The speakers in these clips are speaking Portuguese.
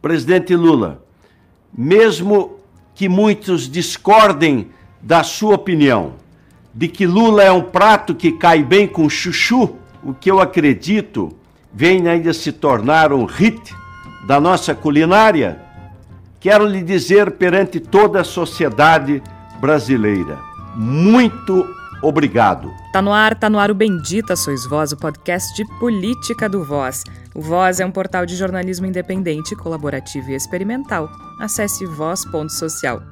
Presidente Lula, mesmo que muitos discordem da sua opinião, de que Lula é um prato que cai bem com chuchu, o que eu acredito vem ainda se tornar um hit da nossa culinária, quero lhe dizer perante toda a sociedade brasileira, muito obrigado. Tá no ar, tá no ar o Bendita Sois Voz, o podcast de política do Voz. O Voz é um portal de jornalismo independente, colaborativo e experimental. Acesse voz.social.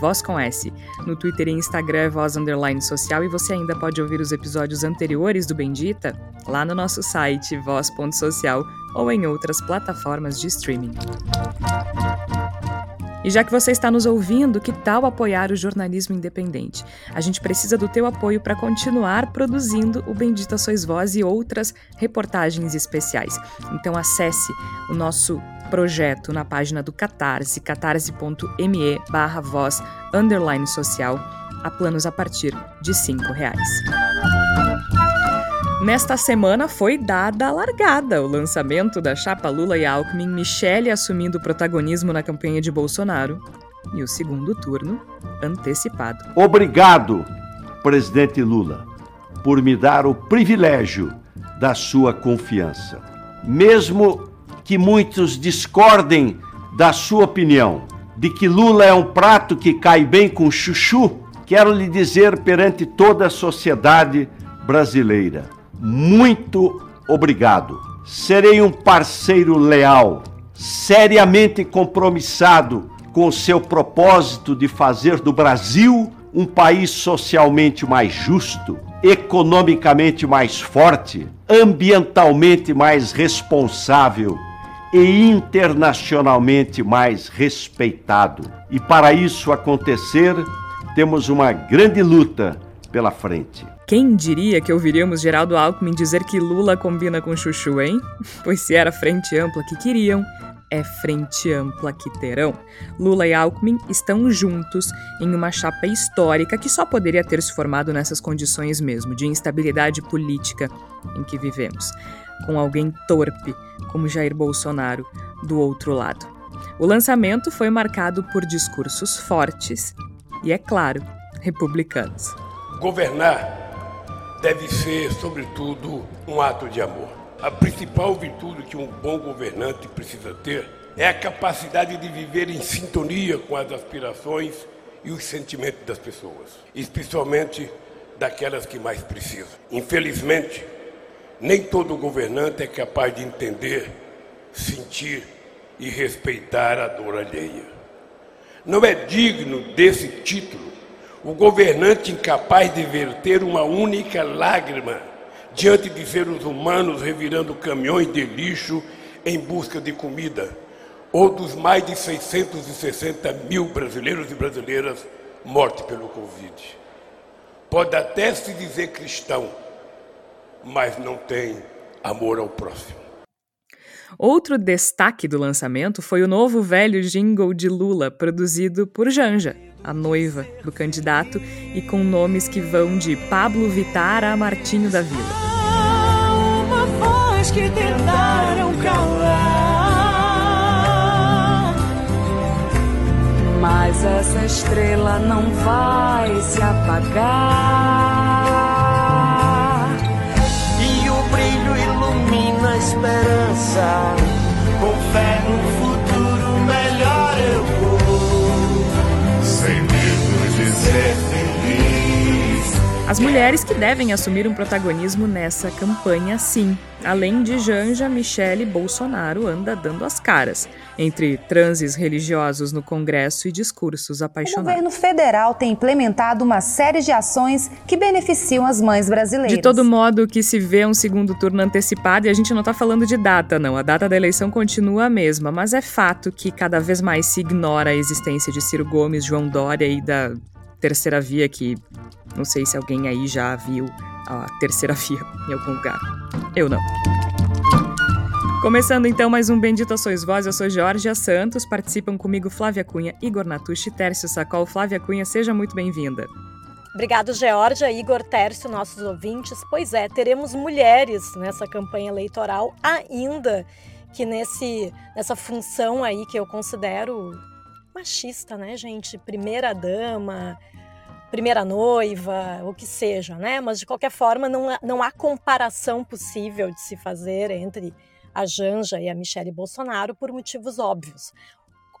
Voz com S. No Twitter e Instagram é Voz Underline Social e você ainda pode ouvir os episódios anteriores do Bendita lá no nosso site voz.social ou em outras plataformas de streaming. E já que você está nos ouvindo, que tal apoiar o jornalismo independente? A gente precisa do teu apoio para continuar produzindo o Bendita Sois Voz e outras reportagens especiais. Então acesse o nosso projeto na página do Catarse, catarse.me barra voz underline social, a planos a partir de R$ reais. Nesta semana foi dada a largada, o lançamento da chapa Lula e Alckmin, Michele assumindo protagonismo na campanha de Bolsonaro e o segundo turno antecipado. Obrigado, presidente Lula, por me dar o privilégio da sua confiança. Mesmo que muitos discordem da sua opinião, de que Lula é um prato que cai bem com chuchu, quero lhe dizer perante toda a sociedade brasileira: muito obrigado. Serei um parceiro leal, seriamente compromissado com o seu propósito de fazer do Brasil um país socialmente mais justo, economicamente mais forte, ambientalmente mais responsável e internacionalmente mais respeitado. E para isso acontecer, temos uma grande luta pela frente. Quem diria que ouviríamos Geraldo Alckmin dizer que Lula combina com Chuchu, hein? Pois se era frente ampla que queriam, é frente ampla que terão. Lula e Alckmin estão juntos em uma chapa histórica que só poderia ter se formado nessas condições mesmo, de instabilidade política em que vivemos, com alguém torpe como Jair Bolsonaro do outro lado. O lançamento foi marcado por discursos fortes e, é claro, republicanos. Governar deve ser, sobretudo, um ato de amor. A principal virtude que um bom governante precisa ter é a capacidade de viver em sintonia com as aspirações e os sentimentos das pessoas, especialmente daquelas que mais precisam. Infelizmente, nem todo governante é capaz de entender, sentir e respeitar a dor alheia. Não é digno desse título o governante incapaz de verter uma única lágrima diante de seres humanos revirando caminhões de lixo em busca de comida, ou dos mais de 660 mil brasileiros e brasileiras mortos pelo Covid. Pode até se dizer cristão, mas não tem amor ao próximo. Outro destaque do lançamento foi o novo velho jingle de Lula, produzido por Janja, a noiva do candidato, e com nomes que vão de Pablo Vittar a Martinho da Vila. Uma voz que tentaram calar, mas essa estrela não vai se apagar. E o brilho ilumina a esperança, com fé no futuro As mulheres que devem assumir um protagonismo nessa campanha, sim. Além de Janja, Michele Bolsonaro anda dando as caras entre transes religiosos no Congresso e discursos O apaixonados. governo federal tem implementado uma série de ações que beneficiam as mães brasileiras. De todo modo, que se vê um segundo turno antecipado, e a gente não está falando de data, não. A data da eleição continua a mesma, mas é fato que cada vez mais se ignora a existência de Ciro Gomes, João Dória e da terceira via, que não sei se alguém aí já viu a terceira via em algum lugar. Eu não. Começando então mais um Bendita Sois Voz, eu sou Georgia Santos, participam comigo Flávia Cunha, Igor Natucci, Tércio Sacol. Flávia Cunha, seja muito bem-vinda. Obrigado, Georgia, Igor Tércio, nossos ouvintes. Pois é, teremos mulheres nessa campanha eleitoral ainda que nesse nessa função aí que eu considero machista, né, gente? Primeira dama, primeira noiva, o que seja, né? Mas de qualquer forma não, não há comparação possível de se fazer entre a Janja e a Michelle Bolsonaro por motivos óbvios.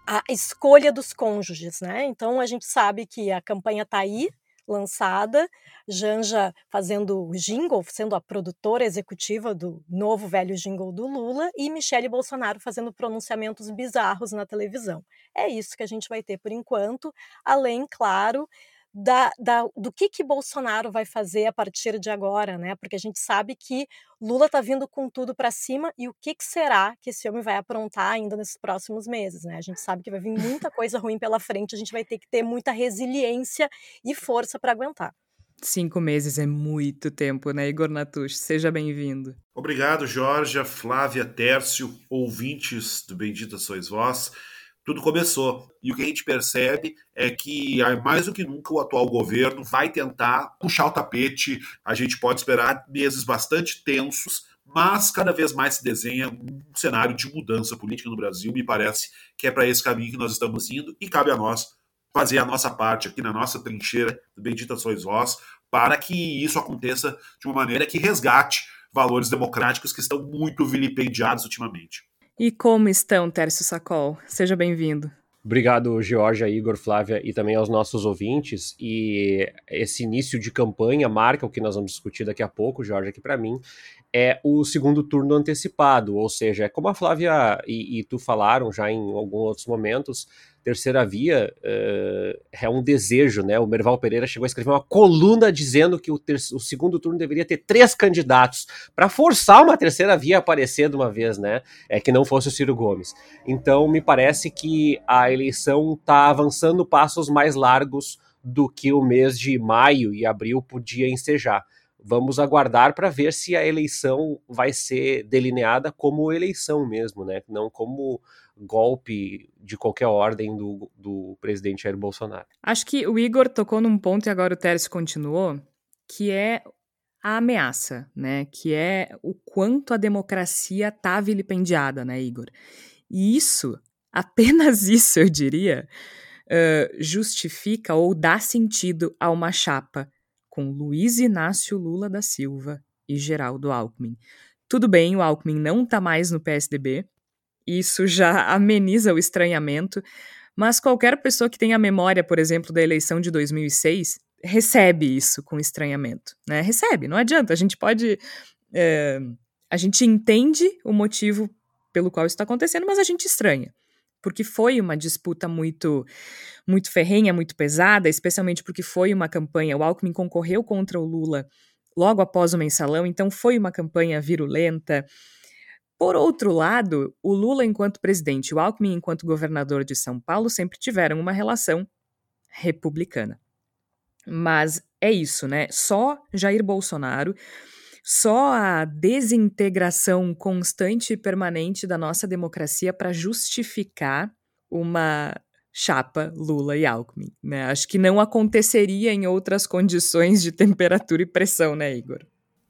A escolha dos cônjuges, né? Então a gente sabe que a campanha está aí, lançada, Janja fazendo o jingle, sendo a produtora executiva do novo velho jingle do Lula, e Michele Bolsonaro fazendo pronunciamentos bizarros na televisão. É isso que a gente vai ter por enquanto, além, claro, da, da, do que que Bolsonaro vai fazer a partir de agora, né? Porque a gente sabe que Lula está vindo com tudo para cima e o que, que será que esse homem vai aprontar ainda nesses próximos meses, né? A gente sabe que vai vir muita coisa ruim pela frente, a gente vai ter que ter muita resiliência e força para aguentar. Cinco meses é muito tempo, né, Igor Natush? Seja bem-vindo. Obrigado, Jorge, Flávia, Tércio, ouvintes do Bendita Sois Vós tudo começou. E o que a gente percebe é que, mais do que nunca, o atual governo vai tentar puxar o tapete. A gente pode esperar meses bastante tensos, mas cada vez mais se desenha um cenário de mudança política no Brasil. Me parece que é para esse caminho que nós estamos indo e cabe a nós fazer a nossa parte aqui na nossa trincheira, bendita sois vós, para que isso aconteça de uma maneira que resgate valores democráticos que estão muito vilipendiados ultimamente. E como estão, Tércio Sacol? Seja bem-vindo. Obrigado, Georgia, Igor, Flávia e também aos nossos ouvintes. E esse início de campanha marca o que nós vamos discutir daqui a pouco, Georgia, que para mim é o segundo turno antecipado, ou seja, é como a Flávia e, e tu falaram já em alguns outros momentos, terceira via uh, é um desejo, né? O Merval Pereira chegou a escrever uma coluna dizendo que o, o segundo turno deveria ter três candidatos para forçar uma terceira via a aparecer de uma vez, né? É que não fosse o Ciro Gomes. Então, me parece que a eleição está avançando passos mais largos do que o mês de maio e abril podia ensejar. Vamos aguardar para ver se a eleição vai ser delineada como eleição mesmo, né? Não como golpe de qualquer ordem do, do presidente Jair Bolsonaro. Acho que o Igor tocou num ponto e agora o Tércio continuou, que é a ameaça, né? Que é o quanto a democracia tá vilipendiada, né, Igor? E isso, apenas isso, eu diria, uh, justifica ou dá sentido a uma chapa com Luiz Inácio Lula da Silva e Geraldo Alckmin. Tudo bem, o Alckmin não tá mais no PSDB, isso já ameniza o estranhamento, mas qualquer pessoa que tenha memória, por exemplo, da eleição de 2006, recebe isso com estranhamento, né? Recebe, não adianta, a gente pode... É, a gente entende o motivo pelo qual isso está acontecendo, mas a gente estranha porque foi uma disputa muito muito ferrenha, muito pesada, especialmente porque foi uma campanha, o Alckmin concorreu contra o Lula logo após o mensalão, então foi uma campanha virulenta, por outro lado, o Lula enquanto presidente e o Alckmin enquanto governador de São Paulo sempre tiveram uma relação republicana. Mas é isso, né? Só Jair Bolsonaro, só a desintegração constante e permanente da nossa democracia para justificar uma chapa Lula e Alckmin, né? Acho que não aconteceria em outras condições de temperatura e pressão, né, Igor?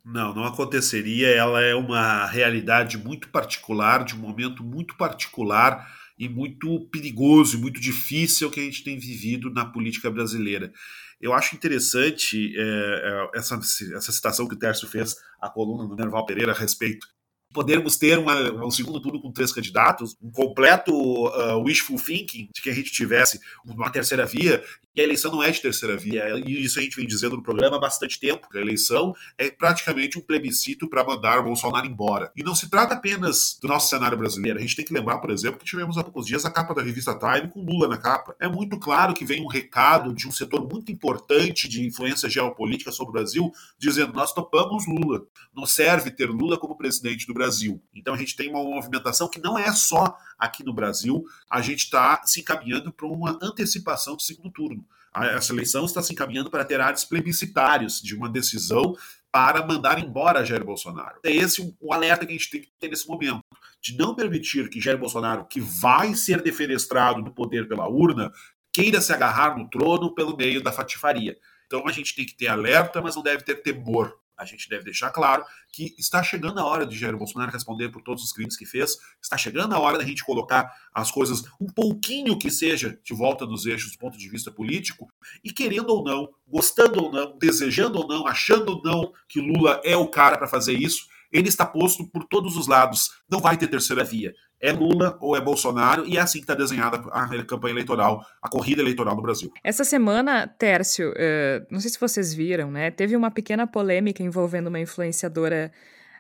Não, não aconteceria. Ela é uma realidade muito particular, de um momento muito particular e muito perigoso e muito difícil que a gente tem vivido na política brasileira. Eu acho interessante é, essa, essa citação que o Tércio fez, a coluna do Nerval Pereira a respeito podermos ter uma, um segundo turno com três candidatos, um completo uh, wishful thinking de que a gente tivesse uma terceira via e a eleição não é de terceira via, e isso a gente vem dizendo no programa há bastante tempo, que a eleição é praticamente um plebiscito para mandar o Bolsonaro embora. E não se trata apenas do nosso cenário brasileiro, a gente tem que lembrar, por exemplo, que tivemos há poucos dias a capa da revista Time com Lula na capa. É muito claro que vem um recado de um setor muito importante de influência geopolítica sobre o Brasil, dizendo: nós topamos Lula, não serve ter Lula como presidente do Brasil. Então a gente tem uma movimentação que não é só aqui no Brasil, a gente está se encaminhando para uma antecipação do segundo turno. Essa eleição está se encaminhando para ter áreas plebiscitários de uma decisão para mandar embora Jair Bolsonaro. É esse o alerta que a gente tem que ter nesse momento, de não permitir que Jair Bolsonaro, que vai ser defenestrado do poder pela urna, queira se agarrar no trono pelo meio da fatifaria. Então a gente tem que ter alerta, mas não deve ter temor. A gente deve deixar claro que está chegando a hora de Jair Bolsonaro responder por todos os crimes que fez, está chegando a hora da gente colocar as coisas um pouquinho que seja de volta nos eixos do ponto de vista político, e querendo ou não, gostando ou não, desejando ou não, achando ou não que Lula é o cara para fazer isso, ele está posto por todos os lados. Não vai ter terceira via. É Lula ou é Bolsonaro, e é assim que está desenhada a campanha eleitoral, a corrida eleitoral no Brasil. Essa semana, Tércio, uh, não sei se vocês viram, né? Teve uma pequena polêmica envolvendo uma influenciadora,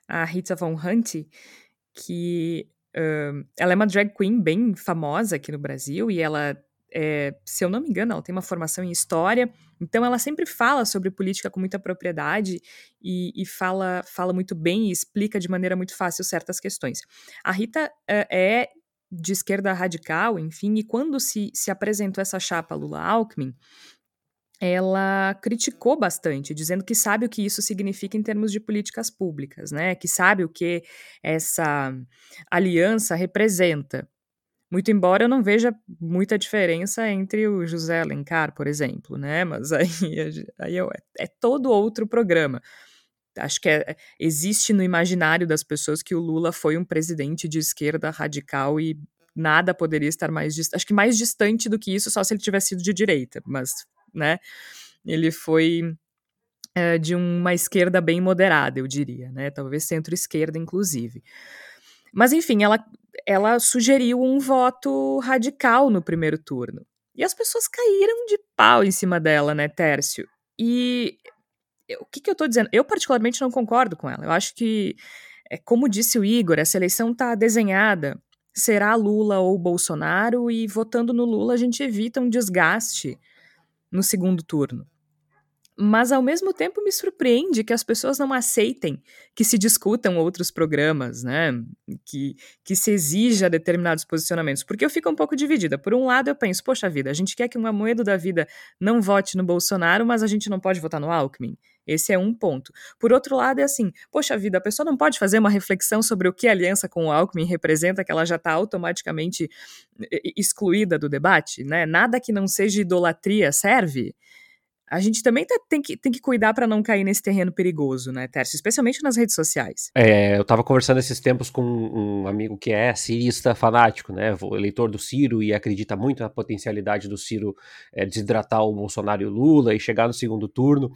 a Rita Von Hunt, que uh, ela é uma drag queen bem famosa aqui no Brasil e ela é, se eu não me engano, ela tem uma formação em história, então ela sempre fala sobre política com muita propriedade e, e fala, fala muito bem e explica de maneira muito fácil certas questões. A Rita é, é de esquerda radical, enfim, e quando se, se apresentou essa chapa Lula-Alckmin, ela criticou bastante, dizendo que sabe o que isso significa em termos de políticas públicas, né? Que sabe o que essa aliança representa. Muito embora eu não veja muita diferença entre o José Alencar, por exemplo, né? Mas aí, aí é, é todo outro programa. Acho que é, existe no imaginário das pessoas que o Lula foi um presidente de esquerda radical e nada poderia estar mais. Acho que mais distante do que isso, só se ele tivesse sido de direita, mas, né? Ele foi é, de uma esquerda bem moderada, eu diria, né? Talvez centro-esquerda, inclusive. Mas, enfim, ela ela sugeriu um voto radical no primeiro turno. E as pessoas caíram de pau em cima dela, né, Tércio? E o que, que eu tô dizendo? Eu, particularmente, não concordo com ela. Eu acho que, é, como disse o Igor, essa eleição tá desenhada. Será Lula ou Bolsonaro, e votando no Lula a gente evita um desgaste no segundo turno mas ao mesmo tempo me surpreende que as pessoas não aceitem que se discutam outros programas, né? Que, que se exija determinados posicionamentos. Porque eu fico um pouco dividida. Por um lado, eu penso, poxa vida, a gente quer que um Amoedo da vida não vote no Bolsonaro, mas a gente não pode votar no Alckmin. Esse é um ponto. Por outro lado, é assim, poxa vida, a pessoa não pode fazer uma reflexão sobre o que a aliança com o Alckmin representa, que ela já está automaticamente excluída do debate, né? Nada que não seja idolatria serve a gente também tá, tem, que, tem que cuidar para não cair nesse terreno perigoso, né, Tércio? Especialmente nas redes sociais. É, eu estava conversando esses tempos com um amigo que é cirista fanático, né, eleitor do Ciro e acredita muito na potencialidade do Ciro é, desidratar o Bolsonaro e o Lula e chegar no segundo turno.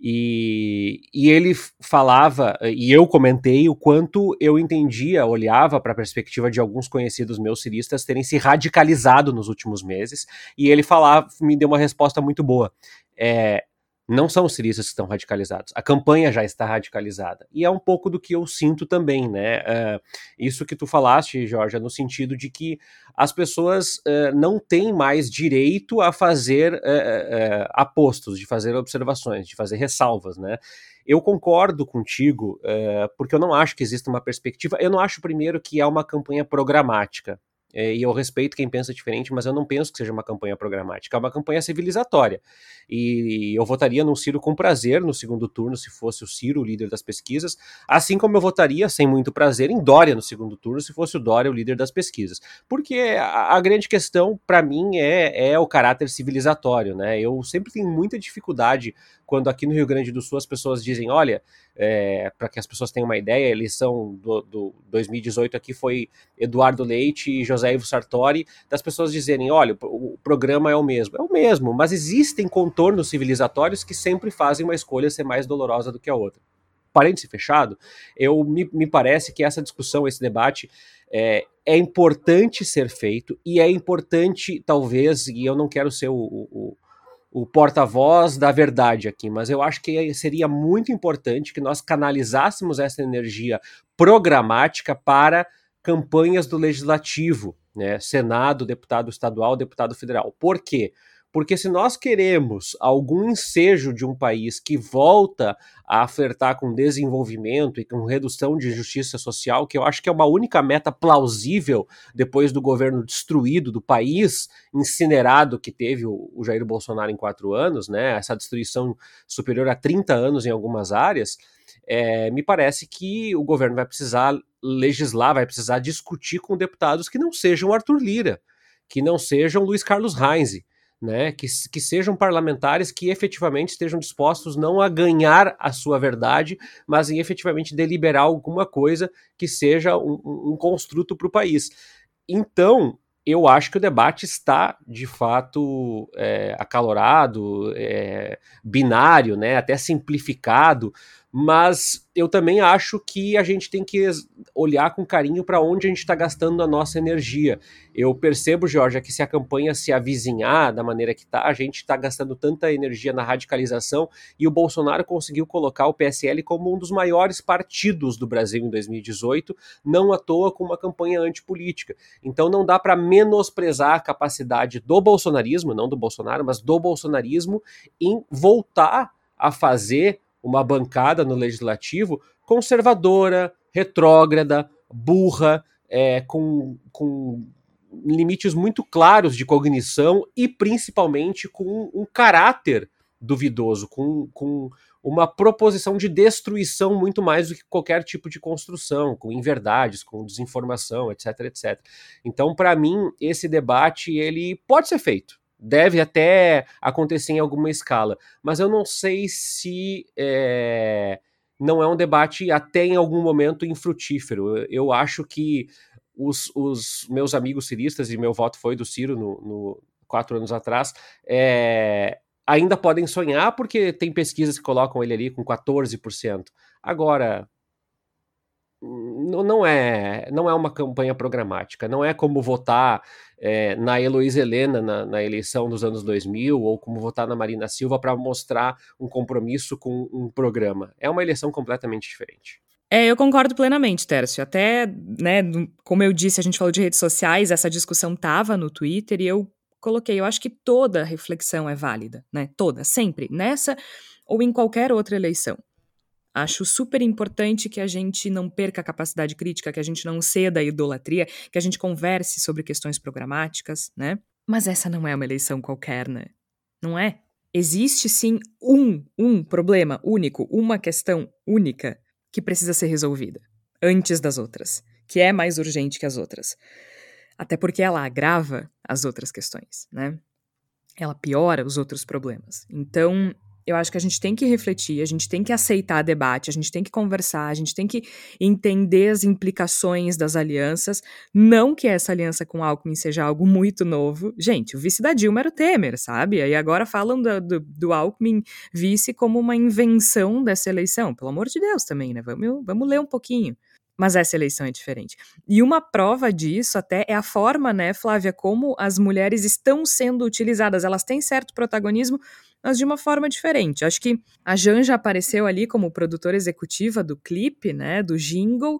E, e ele falava, e eu comentei o quanto eu entendia, olhava para a perspectiva de alguns conhecidos meus ciristas terem se radicalizado nos últimos meses, e ele falava, me deu uma resposta muito boa é, não são os ciristas que estão radicalizados. A campanha já está radicalizada. E é um pouco do que eu sinto também, né? Uh, isso que tu falaste, Jorge, no sentido de que as pessoas uh, não têm mais direito a fazer uh, apostos, de fazer observações, de fazer ressalvas, né? Eu concordo contigo, porque eu não acho que exista uma perspectiva. Eu não acho, primeiro, que é uma campanha programática. É, e eu respeito quem pensa diferente, mas eu não penso que seja uma campanha programática, é uma campanha civilizatória. E eu votaria no Ciro com prazer no segundo turno, se fosse o Ciro o líder das pesquisas, assim como eu votaria sem muito prazer em Dória no segundo turno, se fosse o Dória o líder das pesquisas. Porque a, a grande questão, para mim, é, é o caráter civilizatório, né? Eu sempre tenho muita dificuldade quando aqui no Rio Grande do Sul as pessoas dizem, olha, é, para que as pessoas tenham uma ideia, a eleição do, do 2018 aqui foi Eduardo Leite e José Ivo Sartori, das pessoas dizerem, olha, o, o programa é o mesmo. É o mesmo, mas existem contornos civilizatórios que sempre fazem uma escolha ser mais dolorosa do que a outra. Parêntese fechado, eu me, me parece que essa discussão, esse debate, é, é importante ser feito e é importante, talvez, e eu não quero ser o, o, o porta-voz da verdade aqui, mas eu acho que seria muito importante que nós canalizássemos essa energia programática para campanhas do legislativo, né? Senado, deputado estadual, deputado federal. Por quê? Se nós queremos algum ensejo de um país que volta a flertar com desenvolvimento e com redução de injustiça social, que eu acho que é uma única meta plausível depois do governo destruído do país, incinerado que teve o, Jair Bolsonaro em quatro anos, né? Essa destruição superior a 30 anos em algumas áreas, é, me parece que o governo vai precisar legislar, vai precisar discutir com deputados que não sejam Arthur Lira, que não sejam Luiz Carlos Reis, né, que, que sejam parlamentares que efetivamente estejam dispostos não a ganhar a sua verdade, mas em efetivamente deliberar alguma coisa que seja um, um construto para o país. Então, eu acho que o debate está de fato é, acalorado, é, binário, né, até simplificado, mas eu também acho que a gente tem que olhar com carinho para onde a gente está gastando a nossa energia. Eu percebo, Jorge, que se a campanha se avizinhar da maneira que está, a gente está gastando tanta energia na radicalização e o Bolsonaro conseguiu colocar o PSL como um dos maiores partidos do Brasil em 2018, não à toa com uma campanha antipolítica. Então não dá para menosprezar a capacidade do bolsonarismo, não do Bolsonaro, mas do bolsonarismo em voltar a fazer uma bancada no legislativo conservadora, retrógrada, burra, é, com, com limites muito claros de cognição e principalmente com um caráter duvidoso, com, com uma proposição de destruição muito mais do que qualquer tipo de construção, com inverdades, com desinformação, etc, etc. Então, para mim, esse debate ele pode ser feito deve até acontecer em alguma escala, mas eu não sei se é, não é um debate até em algum momento infrutífero. Eu, acho que os, os, meus amigos ciristas, e meu voto foi do Ciro no, no quatro anos atrás, é, ainda podem sonhar porque tem pesquisas que colocam ele ali com 14%. Agora, não é não é uma campanha programática, não é como votar é, na Heloísa Helena na, na, eleição dos anos 2000 ou como votar na Marina Silva para mostrar um compromisso com um programa. É uma eleição completamente diferente. É, eu concordo plenamente, Tércio. Até, né, como eu disse, a gente falou de redes sociais, essa discussão tava no Twitter e eu coloquei, eu acho que toda reflexão é válida, né? Toda, sempre, nessa ou em qualquer outra eleição. Acho super importante que a gente não perca a capacidade crítica, que a gente não ceda à idolatria, que a gente converse sobre questões programáticas, né? Mas essa não é uma eleição qualquer, né? Não é? Existe sim um, um problema único, uma questão única que precisa ser resolvida antes das outras, que é mais urgente que as outras. Até porque ela agrava as outras questões, né? Ela piora os outros problemas. Então, eu acho que a gente tem que refletir, a gente tem que aceitar debate, a gente tem que conversar, a gente tem que entender as implicações das alianças. Não que essa aliança com Alckmin seja algo muito novo. Gente, o vice da Dilma era o Temer, sabe? E agora falam do, do, do Alckmin vice como uma invenção dessa eleição. Pelo amor de Deus também, né? Vamos, vamos ler um pouquinho. Mas essa eleição é diferente. E uma prova disso até é a forma, né, Flávia, como as mulheres estão sendo utilizadas. Elas têm certo protagonismo, mas de uma forma diferente. Acho que a Janja apareceu ali como produtora executiva do clipe, né, do jingle,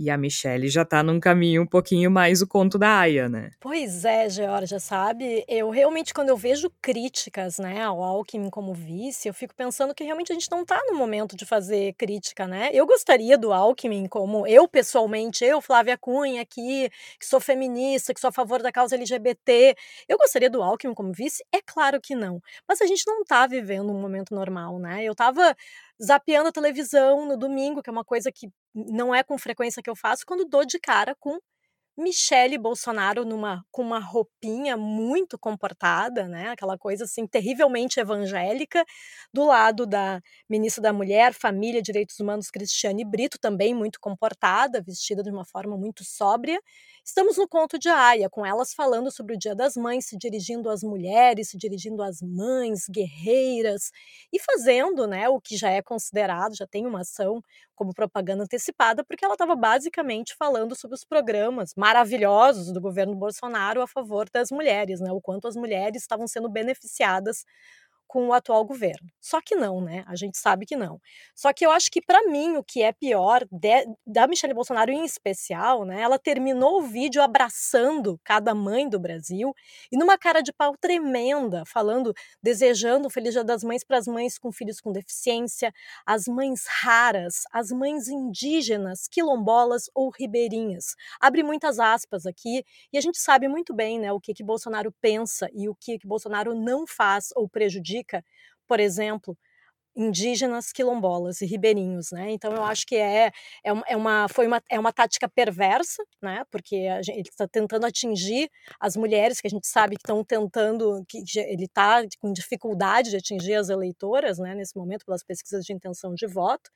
e a Michelle já tá num caminho um pouquinho mais o conto da Aya, né? Pois é, Georgia, sabe? Eu realmente, quando eu vejo críticas, né, ao Alckmin como vice, eu fico pensando que realmente a gente não tá no momento de fazer crítica, né? Eu gostaria do Alckmin como eu, pessoalmente, eu, Flávia Cunha, aqui, que sou feminista, que sou a favor da causa LGBT, eu gostaria do Alckmin como vice? É claro que não. Mas a gente não tá vivendo um momento normal, né? Eu tava zapeando a televisão no domingo, que é uma coisa que não é com frequência que eu faço, quando dou de cara com Michele Bolsonaro numa com uma roupinha muito comportada, né? Aquela coisa assim terrivelmente evangélica, do lado da ministra da Mulher, Família, Direitos Humanos Cristiane Brito, também muito comportada, vestida de uma forma muito sóbria, Estamos no conto de Aya, com elas falando sobre o Dia das Mães, se dirigindo às mulheres, se dirigindo às mães, guerreiras, e fazendo né, o que já é considerado, já tem uma ação como propaganda antecipada, porque ela estava basicamente falando sobre os programas maravilhosos do governo Bolsonaro a favor das mulheres, né, o quanto as mulheres estavam sendo beneficiadas com o atual governo. Só que não, né? A gente sabe que não. Só que eu acho que para mim o que é pior de, da Michelle Bolsonaro em especial, né? Ela terminou o vídeo abraçando cada mãe do Brasil e numa cara de pau tremenda, falando, desejando o Feliz Dia das Mães para as mães com filhos com deficiência, as mães raras, as mães indígenas, quilombolas ou ribeirinhas. Abre muitas aspas aqui e a gente sabe muito bem, né, o que que Bolsonaro pensa e o que que Bolsonaro não faz ou prejudica por exemplo, indígenas, quilombolas e ribeirinhos, né? Então eu acho que é, é, uma, é foi uma, é uma tática perversa, né? Porque gente, ele está tentando atingir as mulheres que a gente sabe que estão tentando, que ele está com dificuldade de atingir as eleitoras, né? Nesse momento pelas pesquisas de intenção de voto.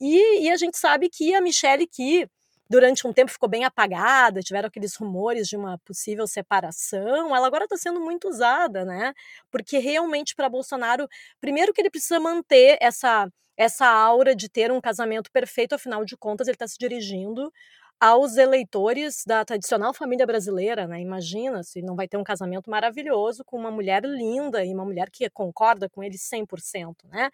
E, e a gente sabe que a Michelle que durante um tempo ficou bem apagada, tiveram aqueles rumores de uma possível separação. Ela agora está sendo muito usada, né? Porque realmente para Bolsonaro, primeiro que ele precisa manter essa essa aura de ter um casamento perfeito, afinal de contas, ele está se dirigindo aos eleitores da tradicional família brasileira, né? Imagina se não vai ter um casamento maravilhoso com uma mulher linda e uma mulher que concorda com ele 100%, né?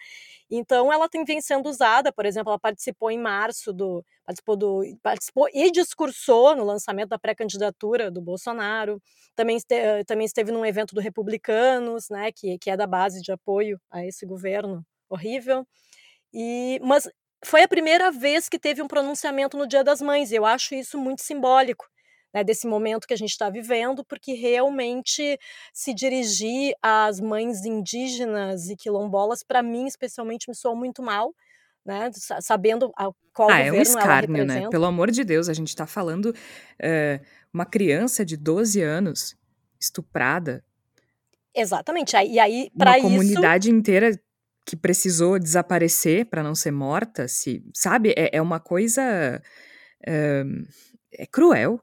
Então ela tem vem sendo usada, por exemplo, ela participou em março do participou do participou e discursou no lançamento da pré-candidatura do Bolsonaro. Também esteve, também esteve num evento do Republicanos, né, que que é da base de apoio a esse governo horrível. E, mas foi a primeira vez que teve um pronunciamento no Dia das Mães. Eu acho isso muito simbólico. Né, desse momento que a gente está vivendo, porque realmente se dirigir às mães indígenas e quilombolas, para mim, especialmente, me soou muito mal, né, sabendo qual ah, é um escárnio, né? Pelo amor de Deus, a gente está falando uh, uma criança de 12 anos estuprada. Exatamente. E aí, para isso. Uma comunidade inteira que precisou desaparecer para não ser morta, se sabe, é, é uma coisa é, é cruel.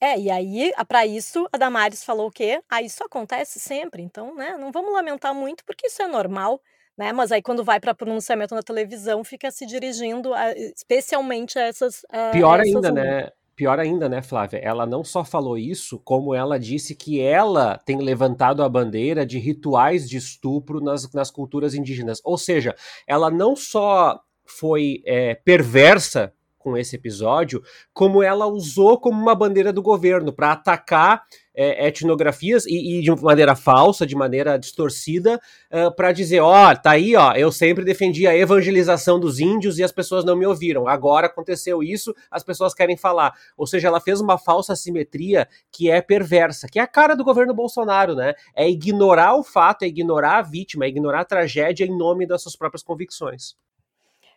É, e aí, para isso, a Damares falou o quê? Ah, isso acontece sempre, então, né, não vamos lamentar muito, porque isso é normal, né, mas aí quando vai para pronunciamento na televisão, fica se dirigindo a, especialmente a essas... A, Pior essas ainda, né, Pior ainda, né, Flávia? Ela não só falou isso, como ela disse que ela tem levantado a bandeira de rituais de estupro nas, nas culturas indígenas. Ou seja, ela não só foi é, perversa com esse episódio, como ela usou como uma bandeira do governo para atacar é, etnografias e, e, de maneira falsa, de maneira distorcida, uh, para dizer, ó, oh, tá aí, ó, eu sempre defendi a evangelização dos índios e as pessoas não me ouviram. Agora aconteceu isso, as pessoas querem falar. Ou seja, ela fez uma falsa simetria que é perversa, que é a cara do governo Bolsonaro, né? É ignorar o fato, é ignorar a vítima, é ignorar a tragédia em nome das suas próprias convicções.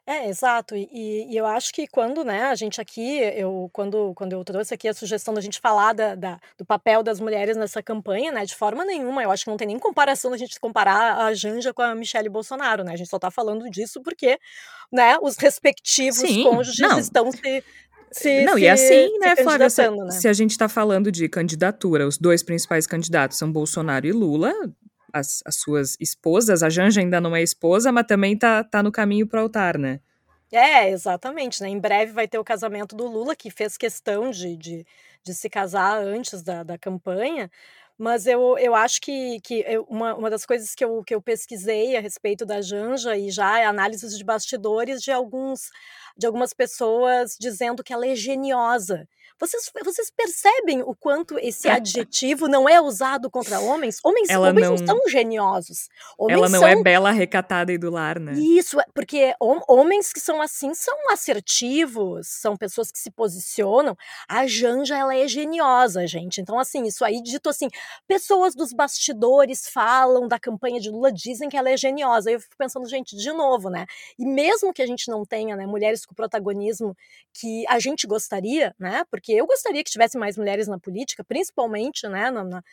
É, exato. E, e eu acho que quando, né, a gente aqui, eu quando, quando eu trouxe aqui a sugestão da gente falar da, da, do papel das mulheres nessa campanha, né, de forma nenhuma, eu acho que não tem nem comparação a gente comparar a Janja com a Michelle Bolsonaro, né? A gente só tá falando disso porque, né, os respectivos Sim, cônjuges não. estão se se, não, se, e assim, né, Flávia, se, né? se, a gente está falando de candidatura, os dois principais candidatos são Bolsonaro e Lula, as, as suas esposas. A Janja ainda não é esposa, mas também tá, tá no caminho pro altar, né? É, exatamente, né? Em breve vai ter o casamento do Lula, que fez questão de, de, de se casar antes da, da campanha. Mas eu, eu acho que, que uma, uma das coisas que eu, que eu pesquisei a respeito da Janja e já é análises de bastidores de alguns de algumas pessoas dizendo que ela é geniosa. Vocês, vocês percebem o quanto esse adjetivo não é usado contra homens? Homens, ela homens não, não são geniosos. Homens ela não são... é bela, recatada e do lar, né? Isso, é, porque homens que são assim são assertivos, são pessoas que se posicionam. A Janja, ela é geniosa, gente. Então, assim, isso aí dito assim, pessoas dos bastidores falam da campanha de Lula, dizem que ela é geniosa. Eu fico pensando, gente, de novo, né? E mesmo que a gente não tenha né, mulheres com protagonismo que a gente gostaria, né? Porque eu gostaria que tivesse mais mulheres na política, principalmente, né? Na, na,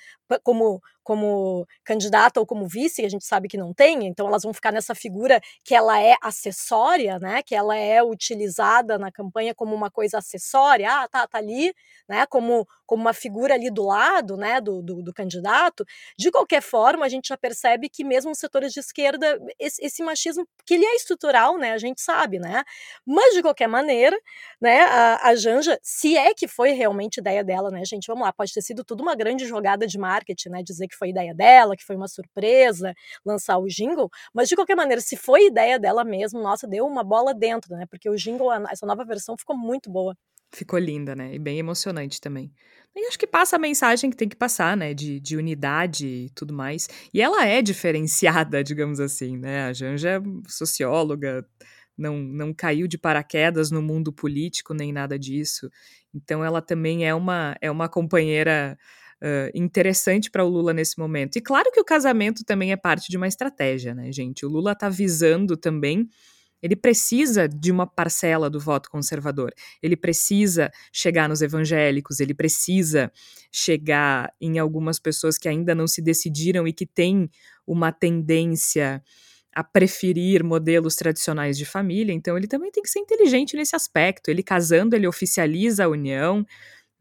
como como candidata ou como vice, a gente sabe que não tem, então elas vão ficar nessa figura que ela é acessória, né? Que ela é utilizada na campanha como uma coisa acessória, ah, tá, tá ali, né? Como, como uma figura ali do lado, né? Do, do, do candidato. De qualquer forma, a gente já percebe que mesmo os setores de esquerda, esse, esse, machismo, que ele é estrutural, né? A gente sabe, né? Mas de qualquer maneira, né? A, a Janja, se é que foi realmente ideia dela, né, gente? Vamos lá, pode ter sido tudo uma grande jogada de marketing, né? Dizer que foi ideia dela, que foi uma surpresa lançar o jingle, mas de qualquer maneira, se foi ideia dela mesmo, nossa, deu uma bola dentro, né? Porque o jingle, essa nova versão ficou muito boa. Ficou linda, né? E bem emocionante também. E acho que passa a mensagem que tem que passar, né? De, de unidade e tudo mais. E ela é diferenciada, digamos assim, né? A Janja é socióloga, não, não caiu de paraquedas no mundo político nem nada disso. Então ela também é uma, é uma companheira uh, interessante para o Lula nesse momento. E claro que o casamento também é parte de uma estratégia, né, gente? O Lula está visando também. Ele precisa de uma parcela do voto conservador. Ele precisa chegar nos evangélicos, ele precisa chegar em algumas pessoas que ainda não se decidiram e que têm uma tendência a preferir modelos tradicionais de família. Então, ele também tem que ser inteligente nesse aspecto. Ele casando, ele oficializa a união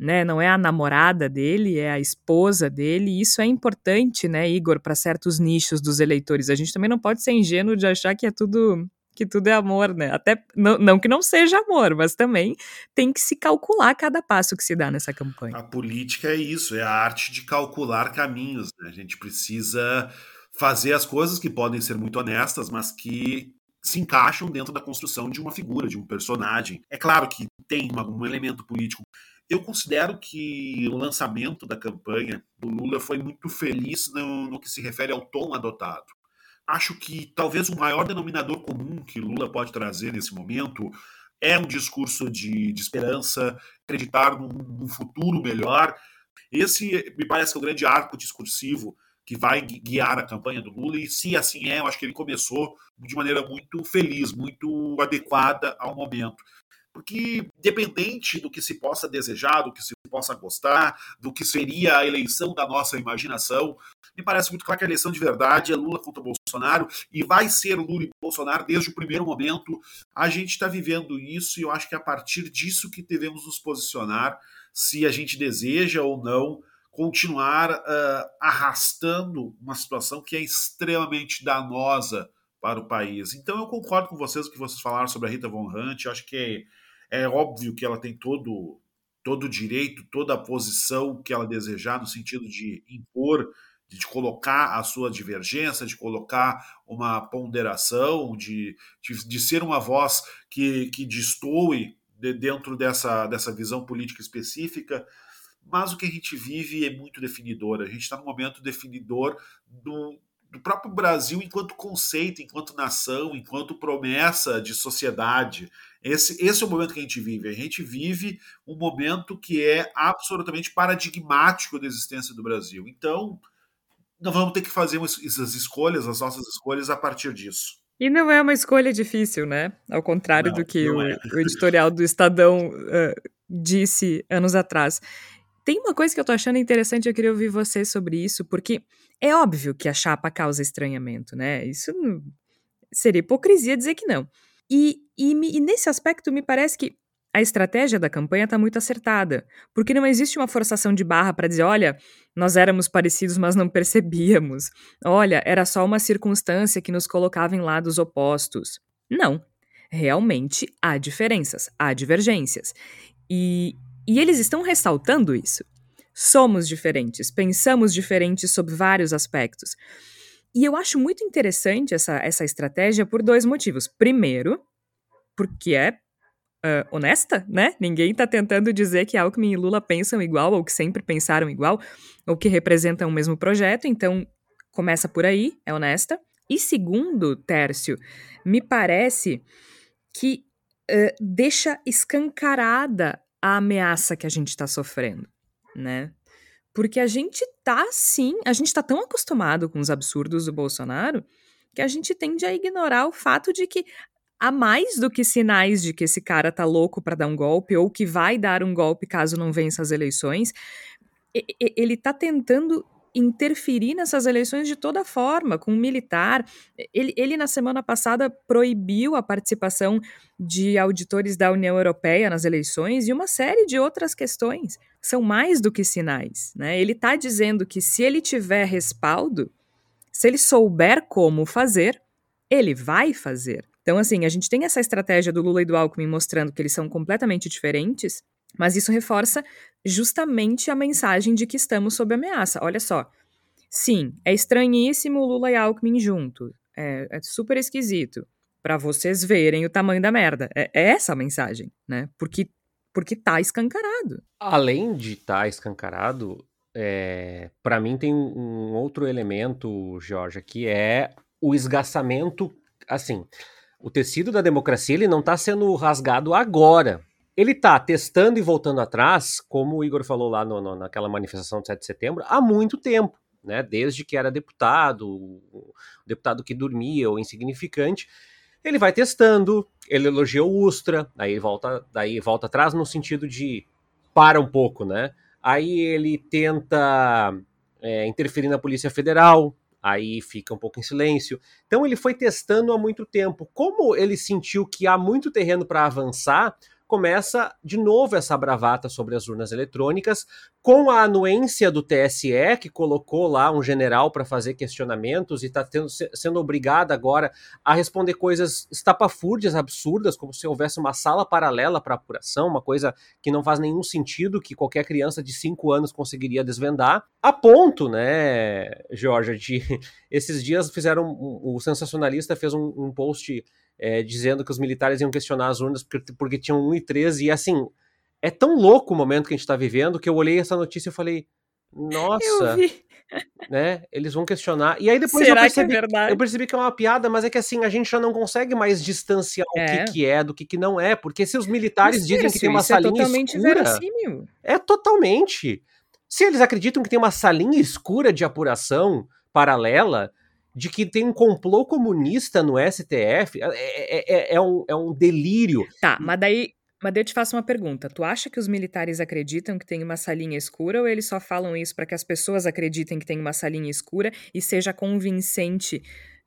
né? Não é a namorada dele, é a esposa dele. E isso é importante, né, Igor, para certos nichos dos eleitores. A gente também não pode ser ingênuo de achar que é tudo que tudo é amor, né? Até não, não, que não seja amor, mas também tem que se calcular cada passo que se dá nessa campanha. A política é isso, é a arte de calcular caminhos. Né? A gente precisa fazer as coisas que podem ser muito honestas, mas que se encaixam dentro da construção de uma figura, de um personagem. É claro que tem um elemento político eu considero que o lançamento da campanha do Lula foi muito feliz no, no que se refere ao tom adotado. Acho que talvez o maior denominador comum que Lula pode trazer nesse momento é um discurso de, de esperança, acreditar num, num, futuro melhor. Esse me parece que é o grande arco discursivo que vai guiar a campanha do Lula, e se assim é, eu acho que ele começou de maneira muito feliz, muito adequada ao momento. Porque, dependente do que se possa desejar, do que se possa gostar, do que seria a eleição da nossa imaginação, me parece muito claro que a eleição de verdade é Lula contra Bolsonaro e vai ser Lula e Bolsonaro desde o primeiro momento. A gente está vivendo isso e eu acho que é a partir disso que devemos nos posicionar se a gente deseja ou não continuar uh, arrastando uma situação que é extremamente danosa para o país. Então eu concordo com vocês o que vocês falaram sobre a Rita Von Hunt, acho que é é óbvio que ela tem todo todo o direito, toda a posição que ela desejar, no sentido de impor, de colocar a sua divergência, de colocar uma ponderação, de, de, de ser uma voz que, que destoe de, dentro dessa, dessa visão política específica. Mas o que a gente vive é muito definidor. A gente está num momento definidor do, do próprio Brasil enquanto conceito, enquanto nação, enquanto promessa de sociedade. Esse, esse é o momento que a gente vive. A gente vive um momento que é absolutamente paradigmático da existência do Brasil. Então, nós vamos ter que fazer essas escolhas, as nossas escolhas, a partir disso. E não é uma escolha difícil, né? Ao contrário não, do que o, é. o, editorial do Estadão uh, disse anos atrás. Tem uma coisa que eu tô achando interessante, eu queria ouvir você sobre isso, porque é óbvio que a chapa causa estranhamento, né? Isso seria hipocrisia dizer que não. E, e, e nesse aspecto, me parece que a estratégia da campanha está muito acertada, porque não existe uma forçação de barra para dizer, olha, nós éramos parecidos, mas não percebíamos. Olha, era só uma circunstância que nos colocava em lados opostos. Não. Realmente há diferenças, há divergências. E, e eles estão ressaltando isso. Somos diferentes, pensamos diferentes sobre vários aspectos. E eu acho muito interessante essa, essa estratégia por dois motivos. Primeiro, porque é uh, honesta, né? Ninguém está tentando dizer que Alckmin e Lula pensam igual, ou que sempre pensaram igual, ou que representam o mesmo projeto. Então, começa por aí, é honesta. E segundo, Tércio, me parece que uh, deixa escancarada a ameaça que a gente está sofrendo, né? Porque a gente tá sim, a gente tá tão acostumado com os absurdos do Bolsonaro que a gente tende a ignorar o fato de que há mais do que sinais de que esse cara tá louco para dar um golpe ou que vai dar um golpe caso não vença as eleições. Ele tá tentando interferir nessas eleições de toda forma, com um militar. Ele, ele, na semana passada, proibiu a participação de auditores da União Europeia nas eleições e uma série de outras questões. São mais do que sinais. Né? Ele está dizendo que se ele tiver respaldo, se ele souber como fazer, ele vai fazer. Então, assim, a gente tem essa estratégia do Lula e do Alckmin mostrando que eles são completamente diferentes, mas isso reforça justamente a mensagem de que estamos sob ameaça. Olha só. Sim, é estranhíssimo Lula e Alckmin juntos. É, é super esquisito. Para vocês verem o tamanho da merda. É, é, essa a mensagem, né? Porque, porque tá escancarado. Além de tá escancarado, é, para mim tem um outro elemento, Jorge, que é o esgaçamento. Assim, o tecido da democracia ele não está sendo rasgado agora ele está testando e voltando atrás, como o Igor falou lá no, no, naquela manifestação de 7 de setembro, há muito tempo, né? Desde que era deputado, deputado que dormia ou insignificante, ele vai testando, ele elogia o Ustra, daí volta, daí volta atrás no sentido de para um pouco, né? Aí ele tenta é, interferir na Polícia Federal, aí fica um pouco em silêncio. Então ele foi testando há muito tempo. Como ele sentiu que há muito terreno para avançar, começa de novo essa bravata sobre as urnas eletrônicas, com a anuência do TSE, que colocou lá um general para fazer questionamentos e está sendo obrigado agora a responder coisas estapafúrdias, absurdas, como se houvesse uma sala paralela para apuração, uma coisa que não faz nenhum sentido, que qualquer criança de 5 anos conseguiria desvendar, a ponto, né, Georgia, de esses dias fizeram, o sensacionalista fez um, um post é, dizendo que os militares iam questionar as urnas porque, porque tinham 1 e 13, e assim, é tão louco o momento que a gente está vivendo que eu olhei essa notícia e falei, nossa, né? Eles vão questionar. E aí depois Será eu percebi, que é eu percebi que é uma piada, mas é que assim, a gente já não consegue mais distanciar É. o que, que é do que, que não é, porque se os militares Isso, dizem que tem uma é salinha totalmente escura, verossímil. é totalmente. Se eles acreditam que tem uma salinha escura de apuração paralela, de que tem um complô comunista no STF, é, é- é- é um, é um delírio. Tá, mas daí, mas eu te faço uma pergunta. Tu acha que os militares acreditam que tem uma salinha escura ou eles só falam isso para que as pessoas acreditem que tem uma salinha escura e seja convincente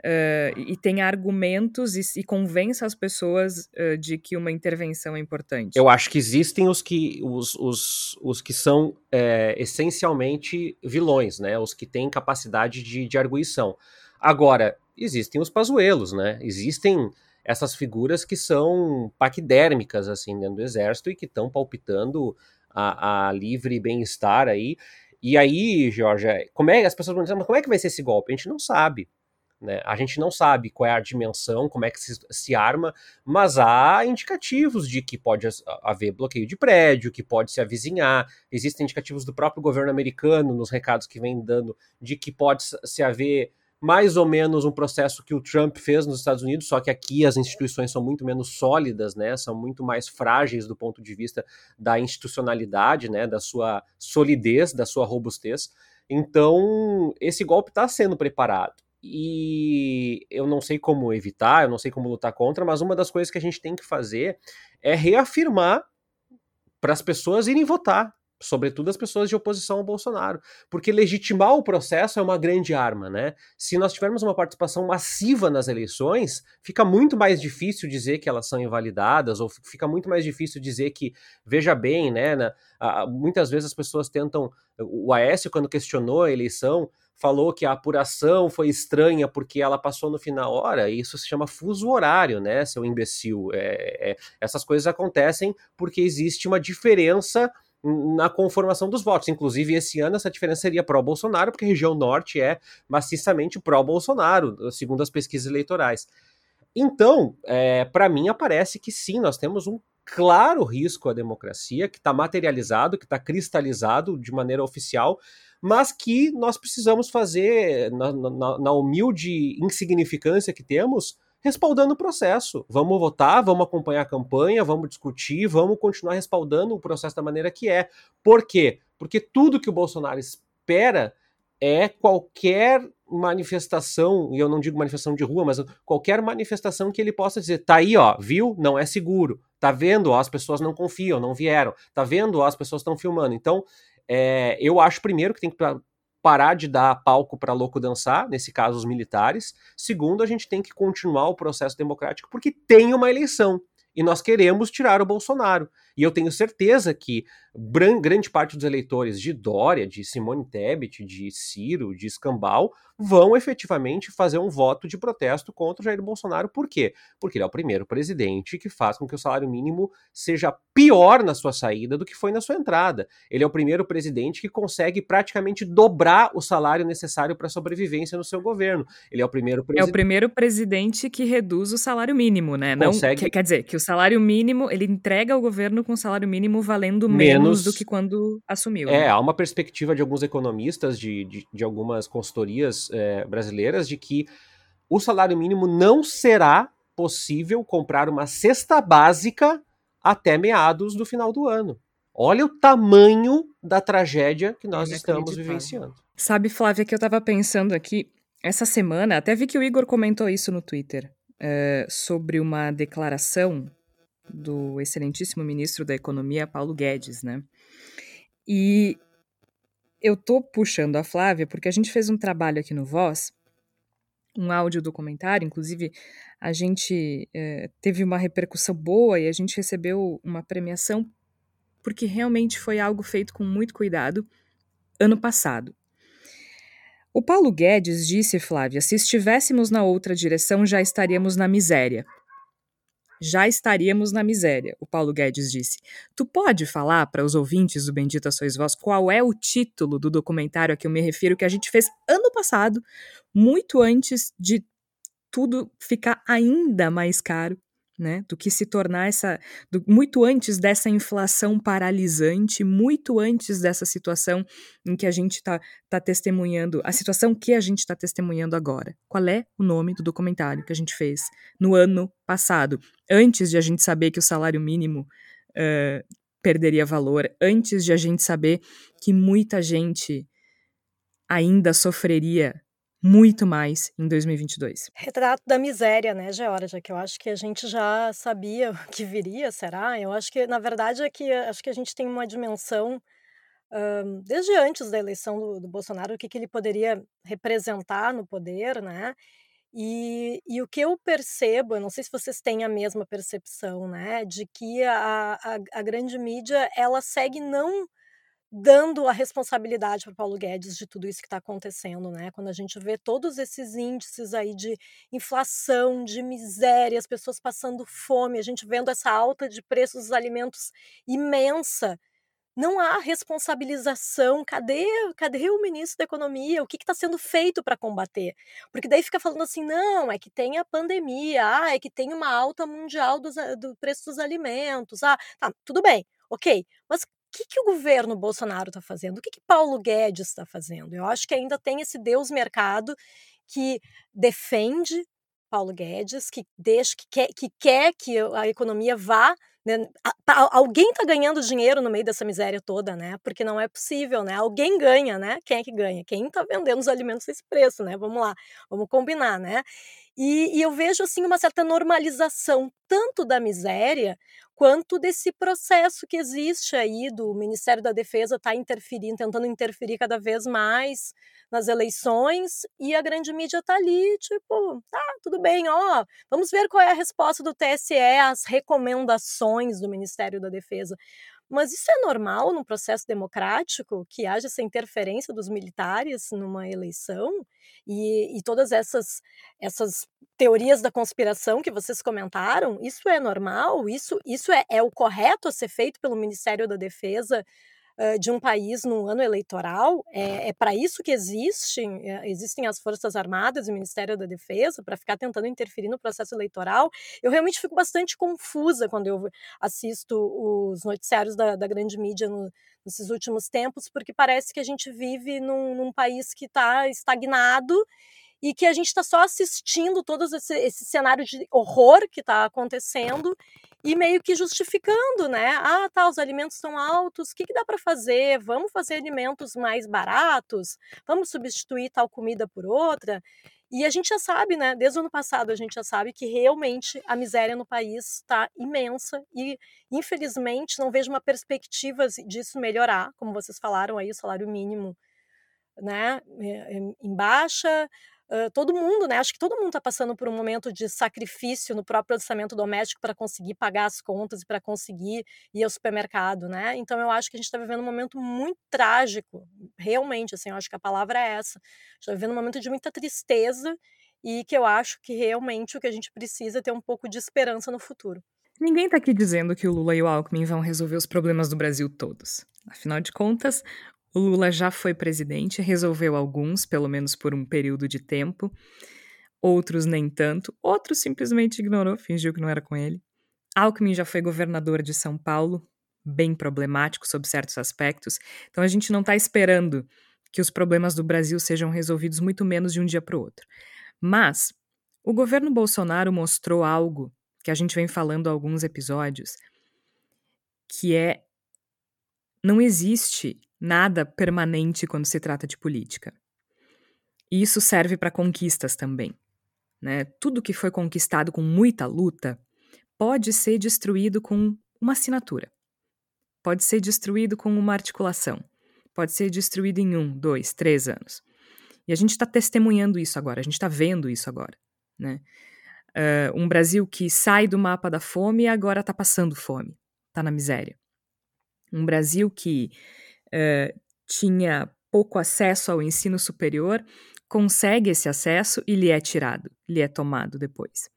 eh, e tenha argumentos e, e convença as pessoas eh, de que uma intervenção é importante? Eu acho que existem os que, os, os, os que são é, essencialmente vilões, né? Os que têm capacidade de, de arguição. Agora, existem os pazuelos, né? Existem essas figuras que são paquidérmicas, assim, dentro do exército e que estão palpitando a, a livre bem-estar aí. E aí, Georgia, como é, as pessoas dizer, mas como é que vai ser esse golpe? A gente não sabe. Né? A gente não sabe qual é a dimensão, como é que se, se arma, mas há indicativos de que pode haver bloqueio de prédio, que pode se avizinhar. Existem indicativos do próprio governo americano, nos recados que vem dando, de que pode se haver mais ou menos um processo que o Trump fez nos Estados Unidos, só que aqui as instituições são muito menos sólidas, né? São muito mais frágeis do ponto de vista da institucionalidade, né? Da sua solidez, da sua robustez. Então, esse golpe está sendo preparado. E eu não sei como evitar, eu não sei como lutar contra, mas uma das coisas que a gente tem que fazer é reafirmar para as pessoas irem votar, sobretudo as pessoas de oposição ao Bolsonaro, porque legitimar o processo é uma grande arma, né? Se nós tivermos uma participação massiva nas eleições, fica muito mais difícil dizer que elas são invalidadas, ou fica muito mais difícil dizer que, veja bem, né? na- a- muitas vezes as pessoas tentam. O Aécio, quando questionou a eleição, falou que a apuração foi estranha porque ela passou no final. Ora, isso se chama fuso horário, né, seu imbecil? É- é- essas coisas acontecem porque existe uma diferença na conformação dos votos. Inclusive, esse ano essa diferença seria pró-Bolsonaro, porque a região norte é maciçamente pró-Bolsonaro, segundo as pesquisas eleitorais. Então, para mim, aparece que sim, nós temos um claro risco à democracia, que está materializado, que está cristalizado de maneira oficial, mas que nós precisamos fazer, na, na- na humilde insignificância que temos, respaldando o processo. Vamos votar, vamos acompanhar a campanha, vamos discutir, vamos continuar respaldando o processo da maneira que é. Por quê? Porque tudo que o Bolsonaro espera é qualquer manifestação, e eu não digo manifestação de rua, mas qualquer manifestação que ele possa dizer, tá aí, ó, viu? Não é seguro. Tá vendo? Ó, as pessoas não confiam, não vieram. Tá vendo? Ó, as pessoas estão filmando. Então, é, eu acho primeiro que tem que parar de dar palco para louco dançar, nesse caso os militares. Segundo, a gente tem que continuar o processo democrático porque tem uma eleição e nós queremos tirar o Bolsonaro. E eu tenho certeza que grande parte dos eleitores de Dória, de Simone Tebet, de Ciro, de Escambau, vão efetivamente fazer um voto de protesto contra o Jair Bolsonaro. Por quê? Porque ele é o primeiro presidente que faz com que o salário mínimo seja pior na sua saída do que foi na sua entrada. Ele é o primeiro presidente que consegue praticamente dobrar o salário necessário para a sobrevivência no seu governo. Ele é o primeiro É o presidente. primeiro presidente que reduz o salário mínimo, né? Não, Consegue- quer, quer dizer, que o salário mínimo, ele entrega ao governo com o salário mínimo valendo menos, Menos- do que quando assumiu. É, né? há uma perspectiva de alguns economistas, de, de, de algumas consultorias é, brasileiras, de que o salário mínimo não será possível comprar uma cesta básica até meados do final do ano. Olha o tamanho da tragédia que nós estamos vivenciando. Sabe, Flávia, que eu estava pensando aqui, essa semana, até vi que o Igor comentou isso no Twitter, uh, sobre uma declaração do excelentíssimo ministro da Economia, Paulo Guedes, né? E eu tô puxando a Flávia porque a gente fez um trabalho aqui no Voz, um áudio documentário, inclusive a gente é, teve uma repercussão boa e a gente recebeu uma premiação porque realmente foi algo feito com muito cuidado ano passado. O Paulo Guedes disse, Flávia, se estivéssemos na outra direção já estaríamos na miséria já estaríamos na miséria, o Paulo Guedes disse. Tu pode falar para os ouvintes do Bendita Sois Vós qual é o título do documentário a que eu me refiro que a gente fez ano passado, muito antes de tudo ficar ainda mais caro né, do que se tornar essa, do, muito antes dessa inflação paralisante, muito antes dessa situação em que a gente está tá testemunhando, a situação que a gente está testemunhando agora. Qual é o nome do documentário que a gente fez no ano passado, antes de a gente saber que o salário mínimo uh, perderia valor, antes de a gente saber que muita gente ainda sofreria muito mais em 2022. Retrato da miséria, né, Georgia? Que eu acho que a gente já sabia que viria, será? Eu acho que, na verdade, é que acho que a gente tem uma dimensão um, desde antes da eleição do, do Bolsonaro, o que, que ele poderia representar no poder, né? E, e, o que eu percebo, eu não sei se vocês têm a mesma percepção, né, de que a, a, a grande mídia ela segue não dando a responsabilidade para Paulo Guedes de tudo isso que está acontecendo, né? Quando a gente vê todos esses índices aí de inflação, de miséria, as pessoas passando fome, a gente vendo essa alta de preços dos alimentos imensa, não há responsabilização. Cadê, cadê o ministro da Economia? O que está sendo feito para combater? Porque daí fica falando assim, não, é que tem a pandemia, ah, é que tem uma alta mundial dos, do preço dos alimentos. Ah, tá, tudo bem, ok. Mas que, que o governo Bolsonaro está fazendo? O que, que Paulo Guedes está fazendo? Eu acho que ainda tem esse Deus mercado que defende Paulo Guedes, que deixa, que quer que, quer que a economia vá né? Alguém está ganhando dinheiro no meio dessa miséria toda, né? Porque não é possível, né? Alguém ganha, né? Quem é que ganha? Quem está vendendo os alimentos a esse preço, né? Vamos lá, vamos combinar, né? E, e, eu vejo assim uma certa normalização tanto da miséria quanto desse processo que existe aí do Ministério da Defesa estar tá interferindo, tentando interferir cada vez mais nas eleições e a grande mídia tá ali, tipo, tá, tudo bem, ó, vamos ver qual é a resposta do TSE às recomendações do Ministério da Defesa. Mas isso é normal num processo democrático que haja essa interferência dos militares numa eleição e, e todas essas, essas teorias da conspiração que vocês comentaram, isso é normal? Isso, isso é, é o correto a ser feito pelo Ministério da Defesa de um país no ano eleitoral. É, é para isso que existem, é, existem as Forças Armadas e o Ministério da Defesa, para ficar tentando interferir no processo eleitoral. Eu realmente fico bastante confusa quando eu assisto os noticiários da, da grande mídia no, nesses últimos tempos, porque parece que a gente vive num, num país que está estagnado e que a gente está só assistindo todo esse, esse cenário de horror que está acontecendo e meio que justificando, né? Ah, tá, os alimentos estão altos, o que, que dá para fazer? Vamos fazer alimentos mais baratos? Vamos substituir tal comida por outra? E a gente já sabe, né? Desde o ano passado a gente já sabe que realmente a miséria no país está imensa e, infelizmente, não vejo uma perspectiva disso melhorar, como vocês falaram aí, o salário mínimo, né? Eh, em baixa, todo mundo, né? Acho que todo mundo está passando por um momento de sacrifício no próprio orçamento doméstico para conseguir pagar as contas e para conseguir ir ao supermercado, né? Então eu acho que a gente está vivendo um momento muito trágico, realmente, assim, eu acho que a palavra é essa. Está vivendo um momento de muita tristeza e que eu acho que realmente o que a gente precisa é ter um pouco de esperança no futuro. Ninguém está aqui dizendo que o Lula e o Alckmin vão resolver os problemas do Brasil todos. Afinal de contas, o Lula já foi presidente, resolveu alguns, pelo menos por um período de tempo. Outros nem tanto. Outros simplesmente ignorou, fingiu que não era com ele. Alckmin já foi governador de São Paulo, bem problemático sob certos aspectos. Então a gente não está esperando que os problemas do Brasil sejam resolvidos muito menos de um dia para o outro. Mas o governo Bolsonaro mostrou algo que a gente vem falando há alguns episódios, que é não existe nada permanente quando se trata de política. E isso serve para conquistas também. Né? Tudo que foi conquistado com muita luta pode ser destruído com uma assinatura, pode ser destruído com uma articulação, pode ser destruído em um, dois, três anos. E a gente está testemunhando isso agora, a gente está vendo isso agora. Né? Uh, um Brasil que sai do mapa da fome e agora está passando fome, está na miséria. Um Brasil que uh, tinha pouco acesso ao ensino superior, consegue esse acesso e lhe é tirado, lhe é tomado depois.